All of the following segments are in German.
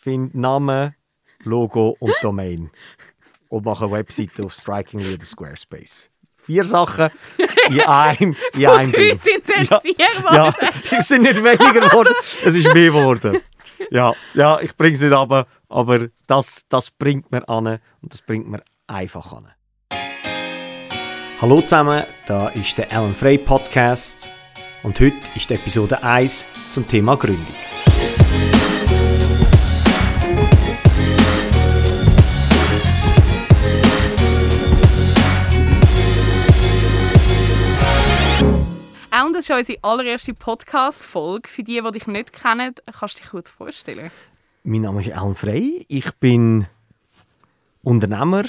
finde Name, Logo und Domain. Und mache eine Webseite auf Strikingly oder Squarespace. Vier Sachen in einem, in einem Ding. sind es jetzt Ja. vier Ja, geworden. es sind nicht weniger geworden, es ist mehr geworden. Ja, ja ich bringe es nicht runter, aber das, das bringt mir an und das bringt mir einfach an. Hallo zusammen, da ist der Alan Frey Podcast und heute ist die Episode 1 zum Thema Gründung. Das ist unsere allererste Podcast-Folge. Für die, die dich nicht kennen, kannst du dich kurz vorstellen. Mein Name ist Alan Frey, ich bin Unternehmer,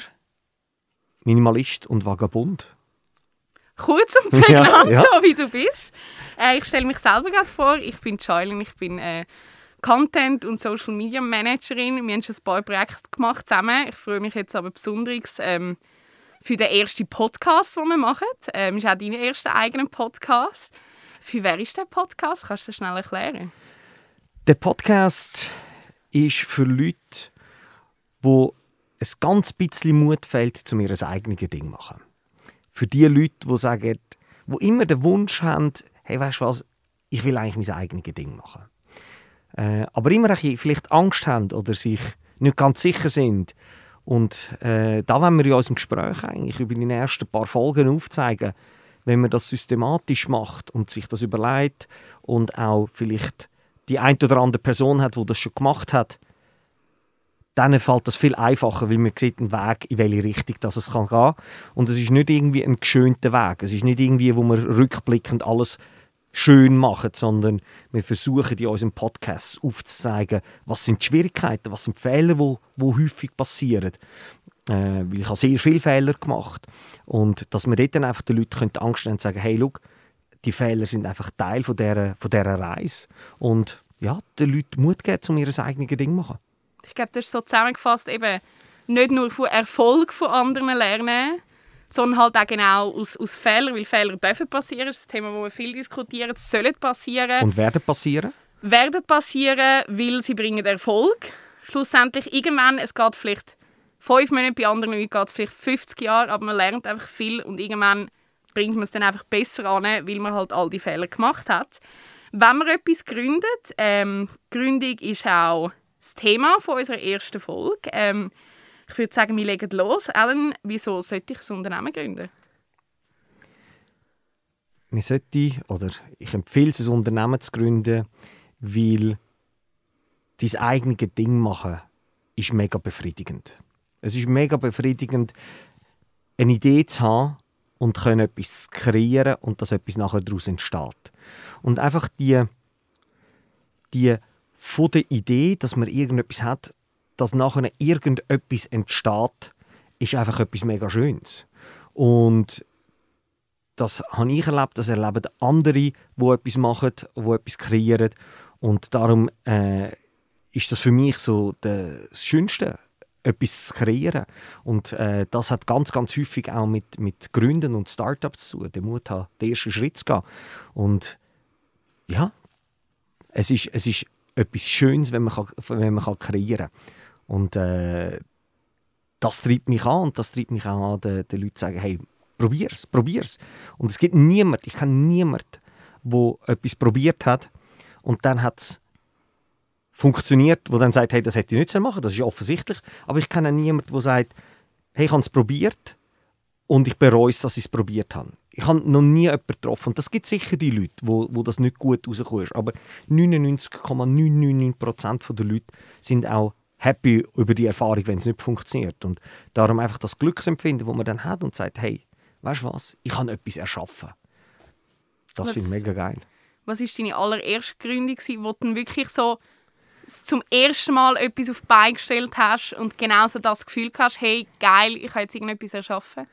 Minimalist und Vagabund. Kurz und prägnant, Ja, ja. so wie du bist. Äh, ich stelle mich selber gerade vor. Ich bin Charlene, ich bin äh, Content- und Social Media Managerin. Wir haben schon ein paar Projekte gemacht zusammen. Ich freue mich jetzt aber besonders ähm, für den ersten Podcast, den wir machen. Ähm, ist auch dein erster eigener Podcast. Für wer ist der Podcast? Kannst du das schnell erklären? Der Podcast ist für Leute, wo es ganz bisschen Mut fehlt, zu ihr eigenes Ding zu machen. Für die Leute, die sagen, wo immer den Wunsch haben, hey, weißt du was, ich will eigentlich mein eigenes Ding machen. Äh, aber immer ein vielleicht Angst haben oder sich nicht ganz sicher sind. Und äh, da wollen wir in unserem Gespräch eigentlich über die ersten paar Folgen aufzeigen, wenn man das systematisch macht und sich das überlegt und auch vielleicht die ein oder andere Person hat, die das schon gemacht hat, dann fällt das viel einfacher, weil man sieht einen Weg, in welche Richtung das es kann gehen. Und es ist nicht irgendwie ein geschönter Weg. Es ist nicht irgendwie, wo wir rückblickend alles schön machen, sondern wir versuchen in unserem Podcast aufzuzeigen, was sind die Schwierigkeiten, was sind die Fehler, wo, wo häufig passieren. Äh, weil ich habe sehr viele Fehler gemacht und dass wir dort dann einfach den Leuten Angst haben und sagen, hey, schau, die Fehler sind einfach Teil von dieser, von dieser Reise und ja, den Leuten Mut geben, um ihr eigenes Ding zu machen. Ich glaube, das ist so zusammengefasst eben nicht nur von Erfolg von anderen lernen, sondern halt auch genau aus, aus Fehlern, weil Fehler dürfen passieren. Das ist ein Thema, das wir viel diskutieren. Es sollen passieren, Und werden passieren? werden passieren, weil sie bringen Erfolg. Schlussendlich irgendwann, es geht vielleicht fünf Monate, bei anderen Leuten geht es vielleicht 50 Jahre, aber man lernt einfach viel und irgendwann bringt man es dann einfach besser an, weil man halt all die Fehler gemacht hat. Wenn man etwas gründet, ähm, Gründung ist auch das Thema von unserer ersten Folge. Ähm, ich würde sagen, wir legen los. Alan, wieso sollte ich ein Unternehmen gründen? Man sollte, oder ich empfehle es, ein Unternehmen zu gründen, weil dein eigenes Ding machen ist mega befriedigend. Es ist mega befriedigend, eine Idee zu haben und können etwas kreieren und dass etwas nachher daraus entsteht. Und einfach die, die von der Idee, dass man irgendetwas hat, dass nachher irgendetwas entsteht, ist einfach etwas mega Schönes. Und das habe ich erlebt, das erleben andere, die etwas machen, die etwas kreieren. Und darum äh, ist das für mich so das Schönste, etwas zu kreieren. Und äh, das hat ganz, ganz häufig auch mit, mit Gründen und Startups zu tun, den Mut haben, den ersten Schritt zu gehen. Und ja, es ist, es ist etwas Schönes, wenn man, kann, wenn man kann kreieren kann. Und äh, das treibt mich an und das treibt mich auch an, den, den Leuten zu sagen, hey, probier's, probier's. Und es gibt niemand, ich kenne niemanden, der etwas probiert hat und dann hat es funktioniert, wo dann sagt, hey, das hätte ich nicht machen das ist ja offensichtlich. Aber ich kenne niemanden, der sagt, hey, ich habe es probiert und ich bereue es, dass ich es probiert habe. Ich habe noch nie jemanden getroffen. Und das gibt sicher die Leute, wo, wo das nicht gut rausgekommen. Aber 99,999% der Leute sind auch happy über die Erfahrung, wenn es nicht funktioniert. Und darum einfach das Glücksempfinden, das man dann hat und sagt, hey, weißt du was, ich habe etwas erschaffen. Das finde ich mega geil. Was war deine allererste Gründung, wo du wirklich so zum ersten Mal etwas auf die Beine gestellt hast und genauso das Gefühl hast, hey, geil, ich habe jetzt irgendetwas erschaffen?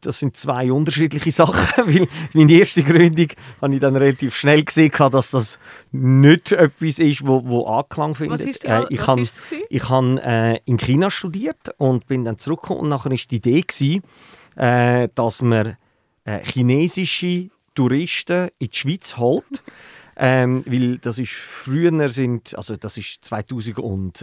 Das sind zwei unterschiedliche Sachen, weil meine erste Gründung habe ich dann relativ schnell gesehen, dass das nicht etwas ist, wo, wo Anklang findet. Was ist die, Äh, ich habe ich habe äh, in China studiert und bin dann zurückgekommen und nachher ist die Idee gewesen, äh, dass man äh, chinesische Touristen in die Schweiz holt Ähm, weil das ist früher sind, also das ist 2000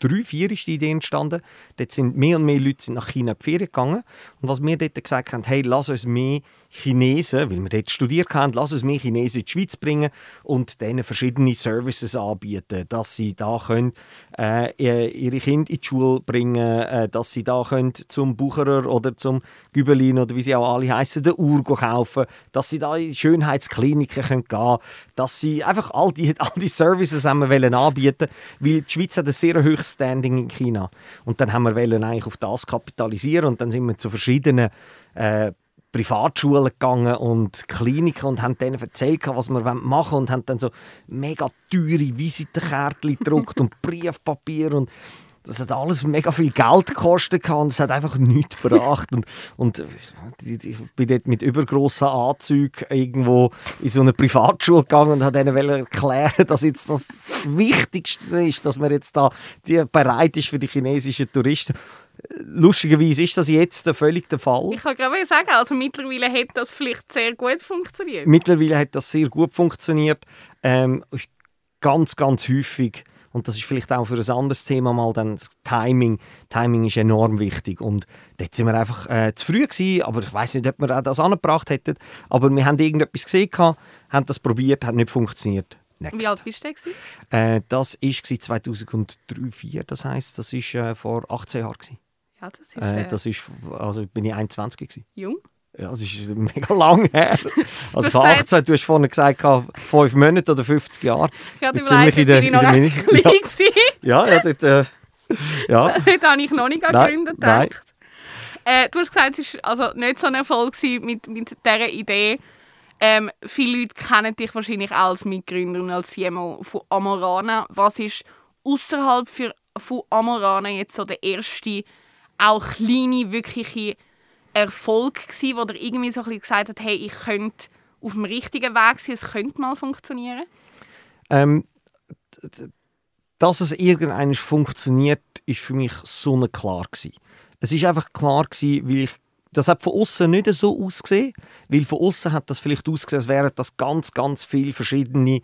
drei, vier ist die Idee entstanden. Dort sind mehr und mehr Leute nach China in die Ferien gegangen. Und was wir dort gesagt haben, hey, lass uns mehr Chinesen, weil wir dort studiert haben, lass uns mehr Chinesen in die Schweiz bringen und denen verschiedene Services anbieten, dass sie da können, äh, ihre Kinder in die Schule bringen, äh, dass sie da können zum Bucherer oder zum Gübelin oder wie sie auch alle heißen, den Uhr kaufen, dass sie da in Schönheitskliniken können gehen, dass sie einfach all die, all die Services anbieten, weil die Schweiz hat ein sehr hohes Standing in China. Und dann haben wir eigentlich auf das kapitalisieren und dann sind wir zu verschiedenen äh, Privatschulen gegangen und Kliniken und haben denen erzählt, was wir machen wollen und haben dann so mega teure Visitenkärtchen gedruckt und Briefpapier und das hat alles mega viel Geld gekostet und es hat einfach nichts gebracht. Und, und ich bin dort mit übergrossen Anzügen irgendwo in so eine Privatschule gegangen und habe ihnen erklären, dass jetzt das Wichtigste ist, dass man jetzt da bereit ist für die chinesischen Touristen. Lustigerweise ist das jetzt völlig der Fall. Ich kann gerade sagen, also mittlerweile hat das vielleicht sehr gut funktioniert. Mittlerweile hat das sehr gut funktioniert. Ähm, ganz, ganz häufig und das ist vielleicht auch für ein anderes Thema mal dann das Timing. Timing ist enorm wichtig und dort sind wir einfach äh, zu früh gewesen, aber ich weiß nicht, ob wir das angebracht hätten, aber wir haben irgendetwas gesehen, haben das probiert, hat nicht funktioniert. Next. Wie alt bist du äh, Das war 2003-2004, das heisst, das war äh, vor 18 Jahren. Ja, das ist... Äh, äh, das ist also bin ich 21 gewesen. Jung? Ja, das ist mega lang her. Also ich 18, du hast vorhin gesagt, fünf Monate oder 50 Jahre. Ich habe ziemlich in der, in der Mini ja. ja, ja, dort, äh, ja. Dort habe ich noch nicht an gedacht. Äh, du hast gesagt, es war also nicht so ein Erfolg mit, mit dieser Idee. Ähm, viele Leute kennen dich wahrscheinlich als Mitgründer und als CMO von Amorana. Was ist außerhalb von Amorana jetzt so der erste, auch kleine, wirkliche Erfolg gewesen, wo der irgendwie so ein gesagt hat, hey, ich könnte auf dem richtigen Weg sein, es könnte mal funktionieren? Ähm, dass es irgendwann funktioniert, ist für mich so klar gewesen. Es ist einfach klar gewesen, weil ich das hat von außen nicht so ausgesehen, weil von außen hat das vielleicht ausgesehen, als wären das ganz, ganz viele verschiedene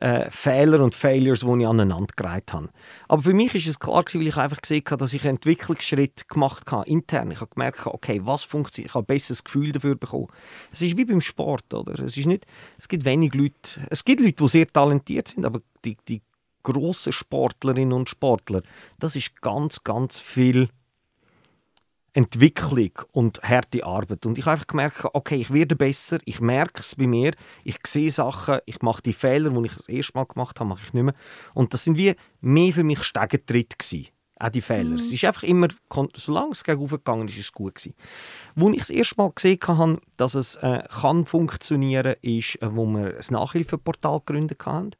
äh, Fehler und Failures, die ich aneinander gereiht habe. Aber für mich ist es klar gewesen, weil ich einfach gesehen habe, dass ich einen Entwicklungsschritt gemacht habe, intern. Ich habe gemerkt, okay, was funktioniert. Ich habe ein besseres Gefühl dafür bekommen. Es ist wie beim Sport, oder? Es ist nicht, es gibt wenig Leute, es gibt Leute, die sehr talentiert sind, aber die, die grossen Sportlerinnen und Sportler, das ist ganz, ganz viel Entwicklung und harte Arbeit. Und ich habe einfach gemerkt, okay, ich werde besser, ich merke es bei mir, ich sehe Sachen, ich mache die Fehler, die ich das erste Mal gemacht habe, mache ich nicht mehr. Und das sind wie mehr für mich Stegentritt gewesen auch die Fehler. Mhm. Es ist einfach immer, solange es gegen gegangen ist, ist es gut gewesen. Wo ich das erste Mal gesehen habe, dass es äh, kann funktionieren kann, ist, äh, wo wir ein Nachhilfeportal gegründet haben.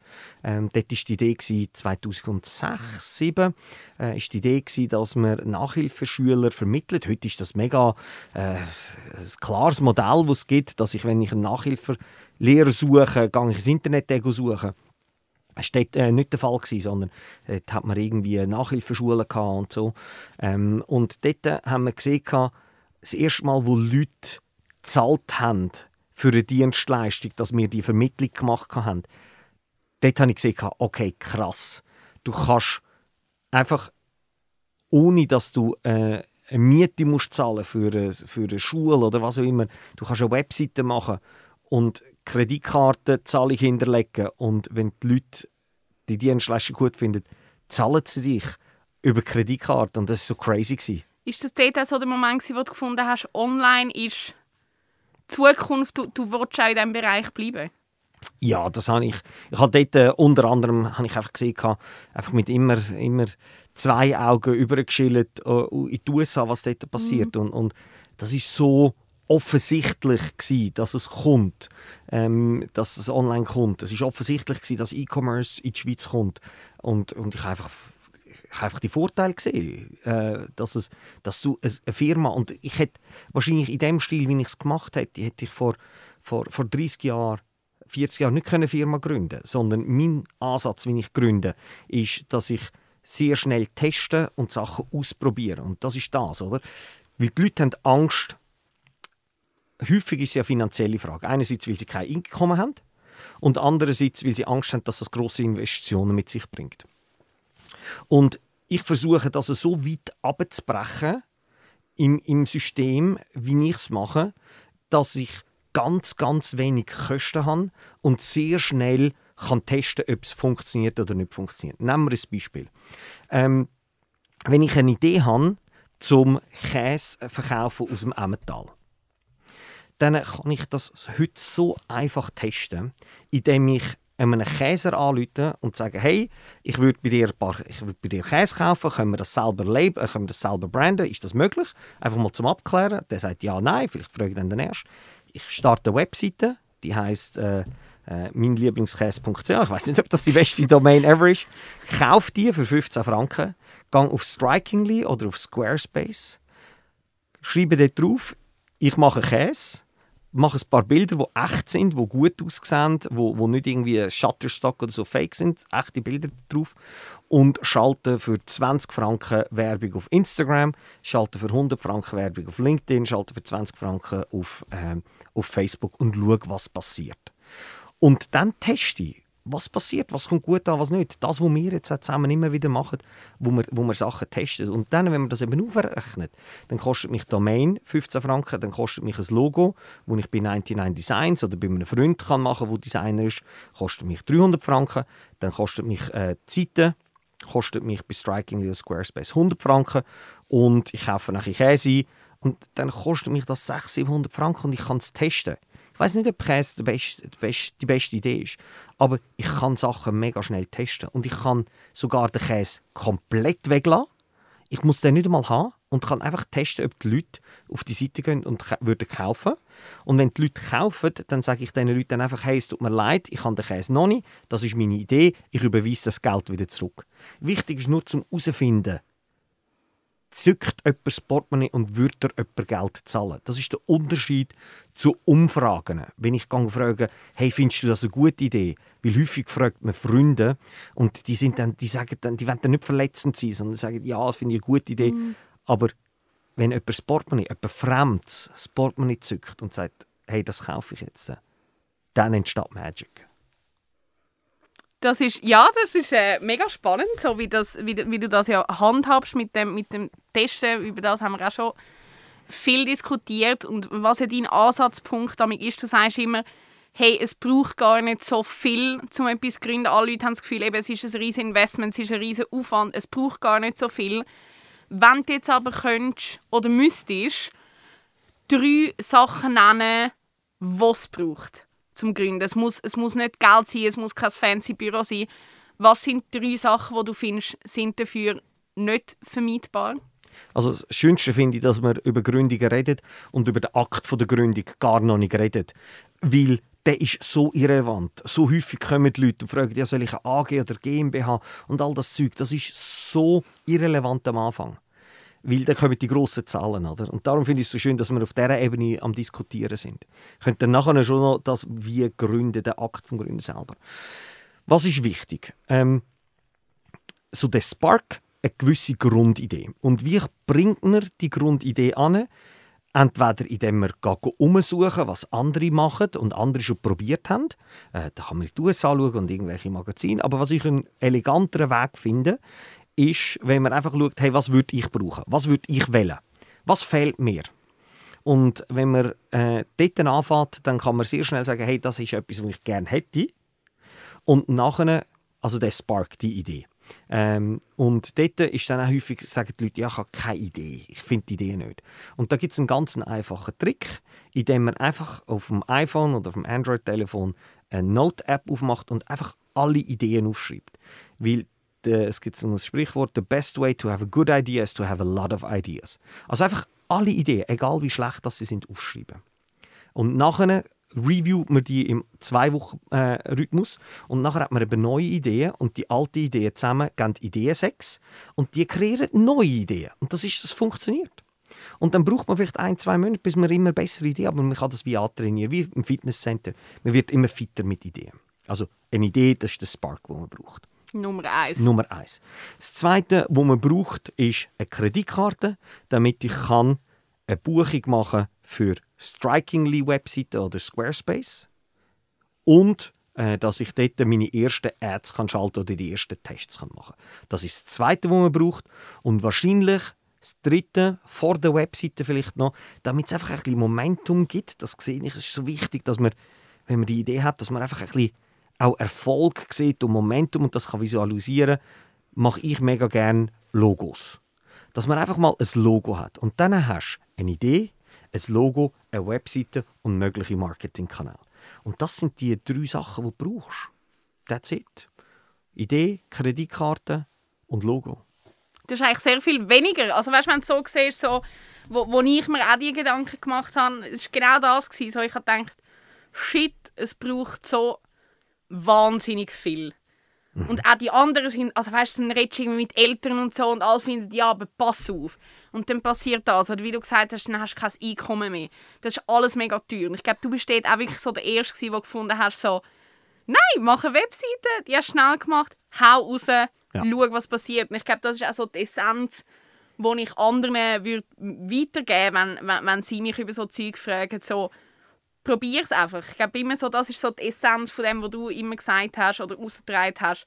Ähm, dort war die Idee, gewesen, 2006, 2007, äh, ist die Idee, gewesen, dass man Nachhilfeschüler vermittelt. Heute ist das mega äh, ein klares Modell, das es gibt, dass ich, wenn ich einen Nachhilfelehrer suche, gehe ich ins Internet suchen das war äh, nicht der Fall, gewesen, sondern dort hat man irgendwie Nachhilfeschulen und so. Ähm, und dort äh, haben wir gesehen, das erste Mal, wo Leute gezahlt haben für eine Dienstleistung, dass wir die Vermittlung gemacht haben, dort habe ich gesehen, okay, krass. Du kannst einfach, ohne dass du äh, eine Miete musst zahlen für für eine Schule oder was auch immer, du kannst eine Webseite machen und Kreditkartenzahlung hinterlegen und wenn die Leute die Dienstleistung gut finden, zahlen sie dich über Kreditkarte und das war so crazy. Gewesen. Ist das dort so der Moment, wo du gefunden hast, online ist Zukunft, du, du willst auch in diesem Bereich bleiben? Ja, das habe ich. Ich habe dort äh, unter anderem habe ich einfach gesehen, einfach mit immer, immer zwei Augen übergeschildert äh, in die USA, was dort passiert. Mhm. Und, und das ist so offensichtlich gewesen, dass es kommt, ähm, dass es online kommt. Es ist offensichtlich gewesen, dass E-Commerce in die Schweiz kommt und, und ich habe einfach ich habe einfach die Vorteile gesehen, äh, dass, es, dass du eine Firma und ich hätte wahrscheinlich in dem Stil, wie ich es gemacht hätte, hätte ich vor, vor, vor 30 Jahren 40 Jahren nicht eine Firma gründen sondern mein Ansatz, wie ich gründe, ist, dass ich sehr schnell teste und Sachen ausprobiere. Und das ist das, oder? Weil die Leute haben Angst, häufig ist es ja eine finanzielle Frage. Einerseits, weil sie kein Einkommen haben und andererseits, weil sie Angst haben, dass das große Investitionen mit sich bringt. Und ich versuche das so weit abzubrechen im, im System, wie ich es mache, dass ich ganz, ganz wenig Kosten habe und sehr schnell kann testen, ob es funktioniert oder nicht funktioniert. Nehmen wir ein Beispiel. Ähm, wenn ich eine Idee habe, zum Käse verkaufen aus dem Emmental, dann kann ich das heute so einfach testen, indem ich einem Käser anrufen und sagen, hey, ich würde bei dir paar, ich würde bei dir Käse kaufen, können wir das selber labeln, können wir das selber branden, ist das möglich? Einfach mal zum Abklären. Der sagt ja, nein, vielleicht frage ich dann den erst. Ich starte eine Webseite, die heißt äh, äh, meinlieblingskäse.ch. Ich weiß nicht, ob das die beste Domain ever ist. Kauf die für 15 Franken, gang auf Strikingly oder auf Squarespace, schreibe dort drauf, ich mache Käse mache ein paar Bilder, die echt sind, die gut aussehen, wo, wo nicht irgendwie Shutterstock oder so fake sind, echte Bilder drauf und schalte für 20 Franken Werbung auf Instagram, schalte für 100 Franken Werbung auf LinkedIn, schalte für 20 Franken auf, äh, auf Facebook und schaue, was passiert. Und dann teste ich, was passiert, was kommt gut an, was nicht. Das, was wir jetzt zusammen immer wieder machen, wo wir, wo wir Sachen testen. Und dann, wenn man das eben aufrechnet, dann kostet mich Domain 15 Franken, dann kostet mich ein Logo, wo ich bei 99 Designs oder bei einem Freund kann machen, der Designer ist, kostet mich 300 Franken, dann kostet mich äh, Seite, kostet mich bei Striking oder Squarespace 100 Franken und ich kaufe nachher Käse und dann kostet mich das 600, 700 Franken und ich kann es testen. Ich weiß nicht, ob Käse die beste, die, beste, die beste Idee ist, aber ich kann Sachen mega schnell testen. Und ich kann sogar den Käse komplett weglassen. Ich muss den nicht einmal haben und kann einfach testen, ob die Leute auf die Seite gehen und würden kaufen. Und wenn die Leute kaufen, dann sage ich diesen Leuten einfach, hey, es tut mir leid, ich habe den Käse noch nicht, das ist meine Idee, ich überweise das Geld wieder zurück. Wichtig ist nur zum herausfinden, zückt jemand das Portemonnaie und würde jemand Geld zahlen. Das ist der Unterschied zu Umfragen. Wenn ich frage, hey, findest du das eine gute Idee? Weil häufig fragt man Freunde und die, sind dann, die sagen dann, die wollen dann nicht verletzend sein, sondern sagen, ja, das finde ich eine gute Idee. Mhm. Aber wenn jemand das Portemonnaie, jemand Fremdes das Portemonnaie zückt und sagt, hey, das kaufe ich jetzt, dann entsteht Magic. Das ist, ja, das ist äh, mega spannend, so wie, das, wie, wie du das ja handhabst mit dem, mit dem Testen. Über das haben wir auch schon viel diskutiert. Und was ja dein Ansatzpunkt damit ist, du sagst immer, hey, es braucht gar nicht so viel, um etwas zu gründen. Alle Leute haben das Gefühl, eben, es ist ein riesiges Investment, es ist ein riesiger Aufwand, es braucht gar nicht so viel. Wenn du jetzt aber könntest oder müsstest, drei Sachen nennen, was es braucht zum Gründen. Es muss, es muss nicht Geld sein, es muss kein fancy Büro sein. Was sind drei Sachen, die du findest, sind dafür nicht vermeidbar? Also das Schönste finde ich, dass man über Gründungen redet und über den Akt der Gründung gar noch nicht redet. Weil der ist so irrelevant. So häufig kommen die Leute und fragen, ja, soll ich eine AG oder GmbH und all das Zeug. Das ist so irrelevant am Anfang weil dann kommen die grossen Zahlen. Oder? Und darum finde ich es so schön, dass wir auf dieser Ebene am Diskutieren sind. Könnte dann nachher schon noch das wie gründen, den Akt vom Gründen selber. Was ist wichtig? Ähm, so der Spark, eine gewisse Grundidee. Und wie bringt man die Grundidee an? Entweder indem wir umsuchen, was andere machen und andere schon probiert haben. Äh, da kann man die USA schauen und irgendwelche Magazine. Aber was ich einen eleganteren Weg finde, ist, wenn man einfach schaut, hey, was würde ich brauchen? Was würde ich wählen? Was fehlt mir? Und wenn man äh, dort anfängt, dann kann man sehr schnell sagen, hey, das ist etwas, was ich gerne hätte. Und nachher, also der Spark, die Idee. Ähm, und dort ist dann auch häufig, sagen die Leute, ja, ich habe keine Idee, ich finde die Idee nicht. Und da gibt es einen ganz einfachen Trick, indem man einfach auf dem iPhone oder auf dem Android-Telefon eine Note-App aufmacht und einfach alle Ideen aufschreibt. Weil es gibt so ein Sprichwort, the best way to have a good idea is to have a lot of ideas. Also einfach alle Ideen, egal wie schlecht das sie sind, aufschreiben. Und nachher reviewt man die im zwei Wochen äh, Rhythmus und nachher hat man eben neue Ideen und die alten Ideen zusammen geben Ideensex und die kreieren neue Ideen und das ist das funktioniert. Und dann braucht man vielleicht ein, zwei Monate, bis man immer bessere Ideen, aber man kann das wie antrainieren, wie im Fitnesscenter. Man wird immer fitter mit Ideen. Also eine Idee, das ist der Spark, den man braucht. Nummer eins. Nummer eins. Das Zweite, was man braucht, ist eine Kreditkarte, damit ich kann eine Buchung machen für Strikingly Webseite oder Squarespace und äh, dass ich dort meine ersten Ads kann schalten oder die ersten Tests kann machen Das ist das Zweite, was man braucht. Und wahrscheinlich das Dritte, vor der Webseite vielleicht noch, damit es einfach ein bisschen Momentum gibt. Das sehe ich, es ist so wichtig, dass man, wenn man die Idee hat, dass man einfach ein bisschen auch Erfolg sieht und Momentum und das kann visualisieren, mache ich mega gerne Logos. Dass man einfach mal ein Logo hat. Und dann hast du eine Idee, ein Logo, eine Webseite und mögliche Marketingkanäle. Und das sind die drei Sachen, die du brauchst. That's it. Idee, Kreditkarte und Logo. Das ist eigentlich sehr viel weniger. Also weißt, wenn du so siehst, so, wo, wo ich mir auch die Gedanken gemacht habe, es war genau das. Gewesen. So, ich habe gedacht, shit, es braucht so wahnsinnig viel. Mhm. Und auch die anderen sind, also weißt du, dann redest du mit Eltern und so und alle finden, ja, aber pass auf. Und dann passiert das. Oder wie du gesagt hast, dann hast du kein Einkommen mehr. Das ist alles mega teuer. Und ich glaube, du bist dort auch wirklich so der Erste, der gefunden hast, so, nein, mach eine Webseite, die hast du schnell gemacht, hau raus, ja. schau, was passiert. Und ich glaube, das ist auch so die Essenz, die ich anderen würde weitergeben würde, wenn, wenn, wenn sie mich über so Zeug fragen. So, probier es einfach. Ich glaube immer so, das ist so die Essenz von dem, was du immer gesagt hast oder ausgetragen hast.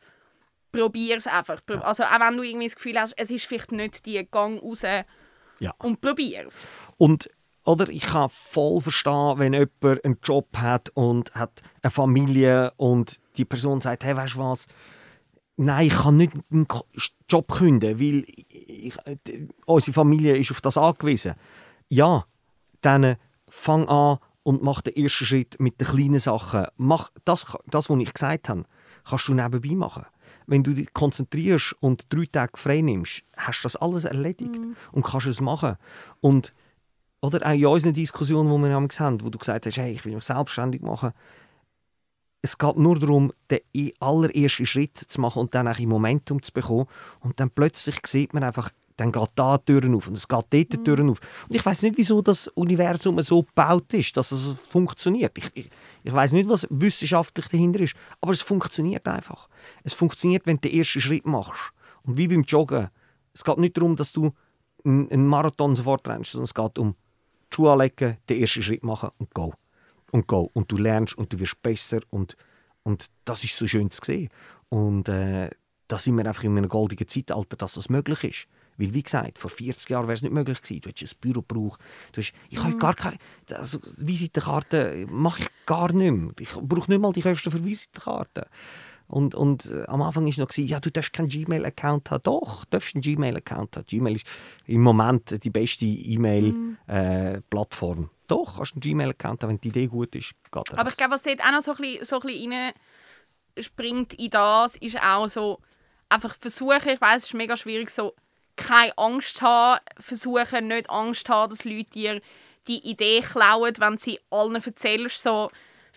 Probier es einfach. Also auch wenn du irgendwie das Gefühl hast, es ist vielleicht nicht die Gang raus ja. und probier es. Und oder ich kann voll verstehen, wenn jemand einen Job hat und hat eine Familie und die Person sagt, hey, weißt du was, nein, ich kann nicht einen Job kündigen, weil ich, unsere Familie ist auf das angewiesen. Ja, dann fang an und mach den ersten Schritt mit den kleinen Sachen. Mach das, das was ich gesagt habe, kannst du nebenbei machen. Wenn du dich konzentrierst und drei Tage frei nimmst, hast du das alles erledigt mm. und kannst es machen. Und oder auch in unseren Diskussionen, die wir haben, wo du gesagt hast, hey, ich will mich selbstständig machen, es geht nur darum, den allerersten Schritt zu machen und dann ein Momentum zu bekommen. Und dann plötzlich sieht man einfach, dann geht da die Türen auf und es geht dort die mhm. Türen auf. Und ich weiß nicht, wieso das Universum so gebaut ist, dass es funktioniert. Ich, ich, ich weiß nicht, was wissenschaftlich dahinter ist, aber es funktioniert einfach. Es funktioniert, wenn du den ersten Schritt machst. Und wie beim Joggen. Es geht nicht darum, dass du einen Marathon sofort rennst, sondern es geht um die Schuhe anlegen, den ersten Schritt machen und go. Und go. Und du lernst und du wirst besser und, und das ist so schön zu sehen. Und äh, da sind wir einfach in einem goldenen Zeitalter, dass das möglich ist. Weil, wie gesagt, vor 40 Jahren wäre es nicht möglich gewesen. Du hättest ein Büro gebraucht. Du hast, ich mhm. habe gar keine... Also, Visitenkarte mache ich gar nicht mehr. Ich brauche nicht mal die Kosten für Visitenkarten. Und, und äh, am Anfang war es noch, ja, du darfst keinen Gmail-Account haben. Doch, du darfst einen Gmail-Account haben. Gmail ist im Moment die beste E-Mail-Plattform. Mhm. Äh, Doch, kannst du einen Gmail-Account haben, wenn die Idee gut ist. Geht Aber ich glaube, was dort auch noch so ein bisschen, so ein bisschen springt in das, ist auch so, einfach versuchen, ich weiß, es ist mega schwierig, so keine Angst haben, versuchen nicht Angst haben, dass Leute dir die Idee klauen, wenn sie allen erzählst. So,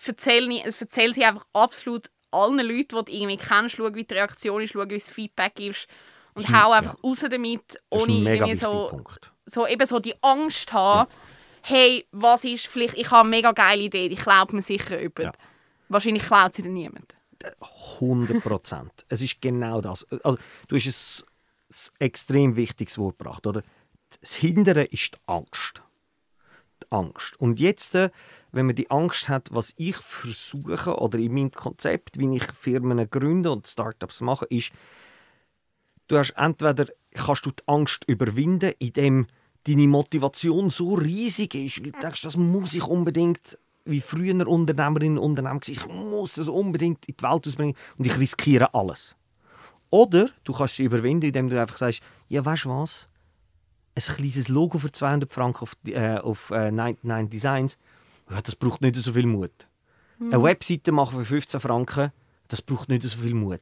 erzähl, erzähl sie einfach absolut allen Leuten, die du irgendwie kennst, schau, wie die Reaktion ist, schau, wie das Feedback ist und hau einfach ja. raus damit, ohne irgendwie so, so, eben so die Angst haben, ja. hey, was ist vielleicht, ich habe eine mega geile Idee, die klaut mir sicher jemand. Ja. Wahrscheinlich klaut sie dann niemand. 100 Prozent. es ist genau das. Also, du hast ein extrem wichtiges Wort gebracht. Oder? Das Hindere ist die Angst. Die Angst. Und jetzt, äh, wenn man die Angst hat, was ich versuche oder in meinem Konzept, wie ich Firmen gründe und Startups mache, ist, du hast entweder kannst du die Angst überwinden, indem deine Motivation so riesig ist, weil du denkst, das muss ich unbedingt wie früher Unternehmerinnen und Unternehmer ich muss es unbedingt in die Welt ausbringen und ich riskiere alles. Oder du kannst sie überwinden, indem du einfach sagst, ja, weißt du was? Ein kleines Logo für 200 Franken auf, äh, auf äh, 99 Designs, ja, das braucht nicht so viel Mut. Mhm. Eine Webseite machen für 15 Franken, das braucht nicht so viel Mut.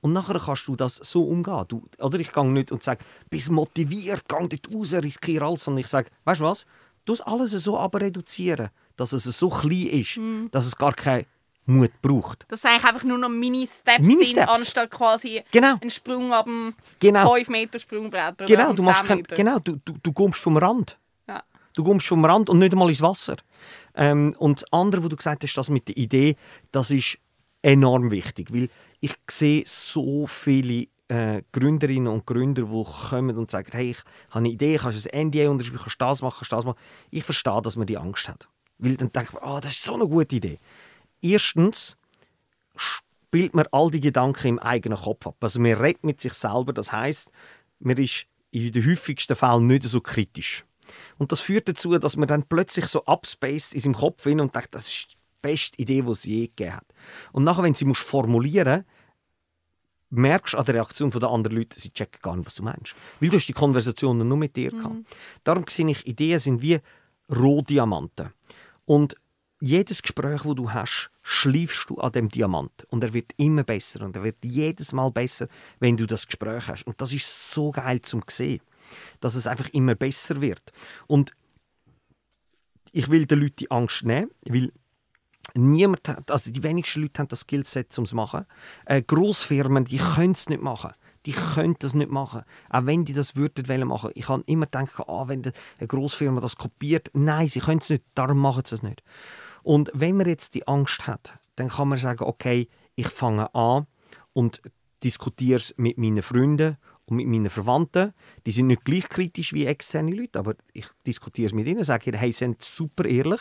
Und nachher kannst du das so umgehen. Du, oder ich gehe nicht und sage, bist motiviert, geh dort raus, riskiere alles. Sondern ich sage, weißt du was? Du musst alles so aber reduzieren, dass es so klein ist, mhm. dass es gar keine Mut braucht. Das sind eigentlich einfach nur noch Mini-Steps Mini sind, anstatt quasi genau. einen Sprung ab dem genau. 5 Meter Sprungbrett oder genau, du machst kein, Genau, du, du, du kommst vom Rand. Ja. Du kommst vom Rand und nicht einmal ins Wasser. Ähm, und das andere, was du gesagt hast, das mit der Idee, das ist enorm wichtig, weil ich sehe so viele äh, Gründerinnen und Gründer, die kommen und sagen, hey, ich habe eine Idee, kannst du ein NDA unterschreiben, kannst du das machen, kannst du das machen. Ich verstehe, dass man die Angst hat. Weil dann denkt man, oh, das ist so eine gute Idee. Erstens, spielt man all die Gedanken im eigenen Kopf ab. Also man redet mit sich selber, das heißt, man ist in den häufigsten Fällen nicht so kritisch. Und das führt dazu, dass man dann plötzlich so abspaced in seinem Kopf hin und denkt, das ist die beste Idee, die es je gegeben hat. Und nachher, wenn sie musst formulieren merkst du an der Reaktion der anderen Leute, sie checken gar nicht, was du meinst. Weil du hast die Konversationen nur mit dir mhm. gehabt. Darum sehe ich, Ideen sind wie Rohdiamanten. Und jedes Gespräch, das du hast, schliefst du an dem Diamant. Und er wird immer besser. Und er wird jedes Mal besser, wenn du das Gespräch hast. Und das ist so geil zum sehen, dass es einfach immer besser wird. Und ich will den Leuten die Angst nehmen, weil niemand hat, also die wenigsten Leute haben das Skillset, um es zu machen. Äh, Grossfirmen, die können es nicht machen. Die können das nicht machen. Auch wenn die das würden wollen machen. Ich kann immer denken, ah, wenn eine Grossfirma das kopiert. Nein, sie können es nicht, darum machen sie es nicht. Und wenn man jetzt die Angst hat, dann kann man sagen, okay, ich fange an und diskutiere es mit meinen Freunden und mit meinen Verwandten. Die sind nicht gleich kritisch wie externe Leute, aber ich diskutiere es mit ihnen, sage ihnen, hey, sie sind super ehrlich.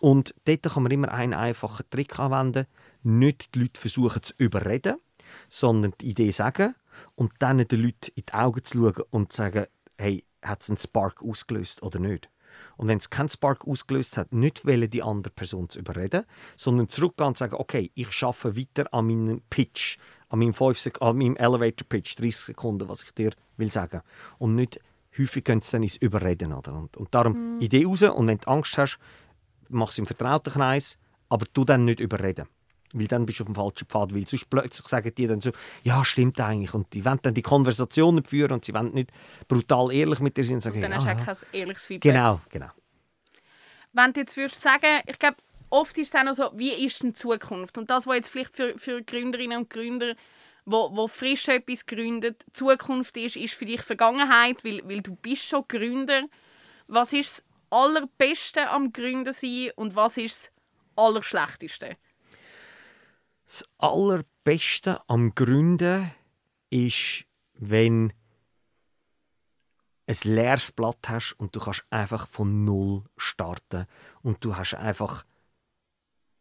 Und dort kann man immer einen einfachen Trick anwenden. Nicht die Leute versuchen zu überreden, sondern die Idee sagen und dann den Leuten in die Augen zu schauen und zu sagen, hey, hat es einen Spark ausgelöst oder nicht? Und wenn es keinen Spark ausgelöst hat, nicht wollen, die andere Person zu überreden, sondern zurückgehen und sagen, okay, ich schaffe weiter an meinem Pitch, an meinem, 5 an meinem Elevator Pitch, 30 Sekunden, was ich dir will sagen. Und nicht häufig können sie dann ins Überreden. Oder? Und, und darum mhm. Idee raus und wenn du Angst hast, mach es im vertrauten Kreis, aber du dann nicht überreden. Weil dann bist du auf dem falschen Pfad. Weil sonst plötzlich sagen die dann so, ja, stimmt eigentlich. Und die wollen dann die Konversationen führen und sie wollen nicht brutal ehrlich mit dir sein. Und sagen, und dann ja, hast du ja. kein ehrliches Feedback. Genau, genau. Wenn du jetzt würdest sagen, ich glaube, oft ist es auch so, wie ist denn die Zukunft? Und das, was jetzt vielleicht für, für Gründerinnen und Gründer wo, wo frisch etwas gründet, Zukunft ist, ist für dich Vergangenheit, weil, weil du bist schon Gründer. Was ist das Allerbeste am Gründen sein und was ist das Allerschlechteste? Das Allerbeste am Gründen ist, wenn ein leeres Blatt hast und du kannst einfach von Null starten und du hast einfach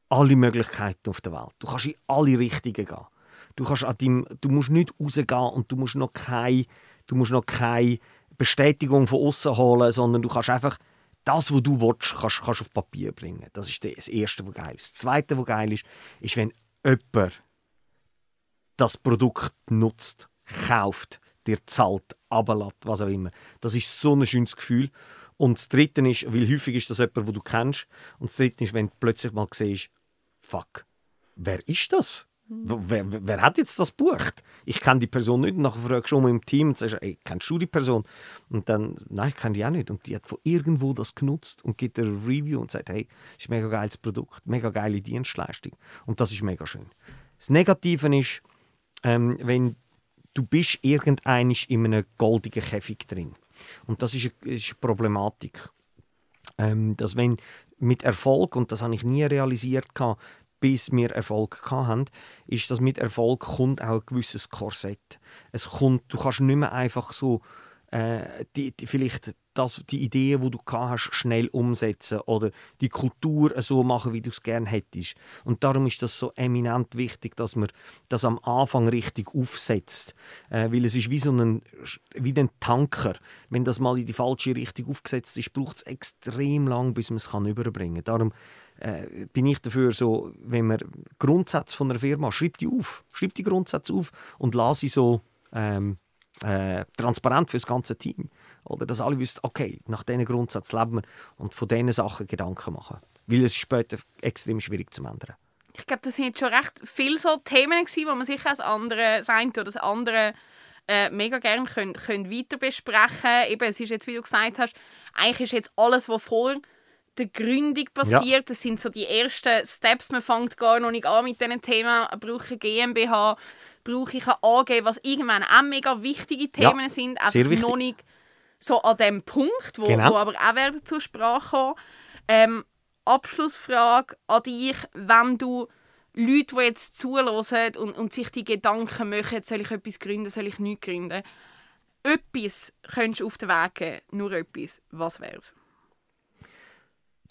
alle Möglichkeiten auf der Welt. Du kannst in alle Richtungen gehen. Du, kannst an deinem, du musst nicht rausgehen und du musst noch keine, du musst noch keine Bestätigung von außen holen, sondern du kannst einfach das, was du willst, kannst, kannst auf Papier bringen. Das ist das Erste, was geil ist. Das Zweite, was geil ist, ist, wenn jemand das Produkt nutzt, kauft, dir zahlt, ablässt, was auch immer. Das ist so ein schönes Gefühl. Und das Dritte ist, weil häufig ist das jemand, den du kennst. Und das Dritte ist, wenn du plötzlich mal siehst, fuck, wer ist das? Wer, wer, hat jetzt das bucht? Ich kenne die Person nicht. Nachher fragst du um im Team und sagst, ey, kennst du die Person? Und dann, nein, ich kenne die auch nicht. Und die hat von irgendwo das genutzt und gibt eine Review und sagt, hey, das ist ein mega geiles Produkt, mega geile Dienstleistung. Und das ist mega schön. Das Negative ist, ähm, wenn du bist irgendein in einem goldigen Käfig drin. Und das ist eine, ist eine Problematik. Ähm, dass wenn mit Erfolg, und das habe ich nie realisiert, bis wir Erfolg hatten, ist, dass mit Erfolg kommt auch ein gewisses Korsett. Es kommt, du kannst nicht mehr einfach so äh, die, die, vielleicht das, die Ideen, die du hast, schnell umsetzen oder die Kultur so machen, wie du es gerne hättest. Und darum ist das so eminent wichtig, dass man das am Anfang richtig aufsetzt, äh, weil es ist wie so ein, wie ein Tanker. Wenn das mal in die falsche Richtung aufgesetzt ist, braucht es extrem lang, bis man es kann überbringen. Darum äh, bin ich dafür so, wenn man Grundsätze von einer Firma, schreibt die auf, schreibt die Grundsätze auf und lasse sie so ähm, äh, transparent für das ganze Team. Oder dass alle wissen, okay, nach diesen Grundsätzen leben wir und von diesen Sachen Gedanken machen. Weil es später extrem schwierig zu ändern. Ich glaube, das sind schon recht viele so Themen gewesen, wo man sich als andere, sein oder das andere äh, mega gerne können, können weiter besprechen. Eben, es ist jetzt, wie du gesagt hast, eigentlich ist jetzt alles, was vor der Gründung passiert. Ja. Das sind so die ersten Steps. Man fängt gar noch nicht an mit diesen Themen. Brauche ich eine GmbH? Brauche ich eine AG? Was irgendwann auch mega wichtige Themen ja, sind. Einfach noch nicht so an dem Punkt, wo, genau. wo aber auch werden zur Sprache kommen. Ähm, Abschlussfrage an dich, wenn du Leute, die jetzt zuhören und, und sich die Gedanken machen, soll ich etwas gründen, soll ich nichts gründen, etwas könntest du auf den Weg geben, nur etwas, was wäre es?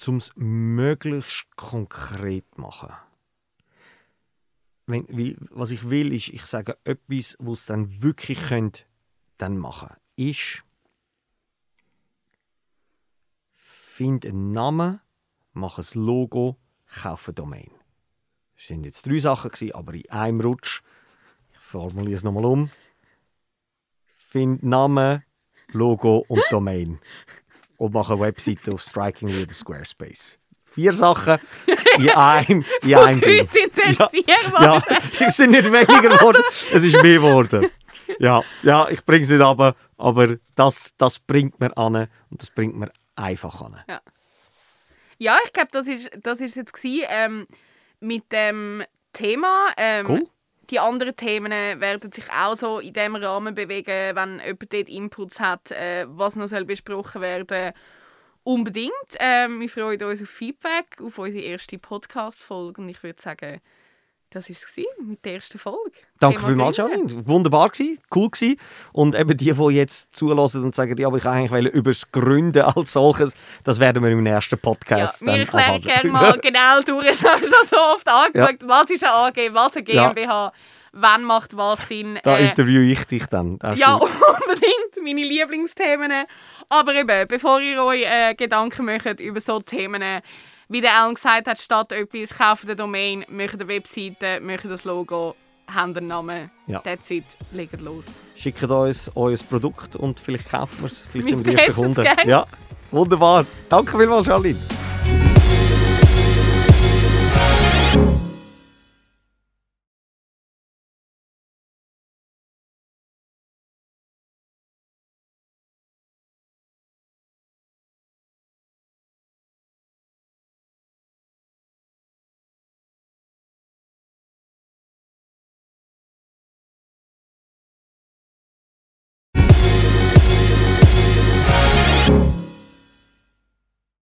Um es möglichst konkret zu machen. wenn, wie, was ich will, ist, ich sage etwas, was es dann wirklich könnt, dann machen. Ist, find einen Namen, mach ein Logo, kauf eine Domain. Das sind jetzt drei Sachen gewesen, aber in einem Rutsch. Ich formuliere es nochmal um. Find Namen, Logo und Domain. Und mach eine Webseite auf Strikingly oder Squarespace. Vier Sachen in einem, in einem Ding. sind es jetzt Ja. vier Ja, es sind nicht weniger geworden, es ist mehr geworden. Ja, ja ich bringe es nicht runter, aber das, das bringt mir an und das bringt mir einfach an. Ja, ich glaube, das ist, das ist jetzt gewesen, ähm, mit dem Thema. Ähm, Cool. Die anderen Themen werden sich auch so in diesem Rahmen bewegen, wenn jemand dort Inputs hat, äh, was noch soll besprochen werden Unbedingt. Ähm, wir freuen uns auf Feedback, auf unsere erste Podcast-Folge. Und ich würde sagen, das war es mit der ersten Folge. Danke vielmals. Janine. Wunderbar gewesen, cool gewesen. Und eben die, die jetzt zulassen und sagen, ja, aber ich wollte eigentlich über das Gründen als solches, das werden wir im Ja, Podcast wir dann erklären gerne mal genau durch. Ich habe schon so oft angeschaut, was ist eine AG, was eine Ja. GmbH, wann macht was Sinn. Da Äh, interviewe ich dich dann. Das ist Ja, unbedingt. Meine Lieblingsthemen. Aber eben, bevor ihr euch äh, Gedanken macht über so Themen, wie der Alan gesagt hat, statt etwas, kauft eine Domain, macht eine Webseite, macht das Logo, habt einen Namen. Ja. That's it. Legt los. Schickt uns euer Produkt und vielleicht kaufen wir es. Vielleicht sind wir die ersten Kunden. Ja, wunderbar. Danke vielmals, Janine.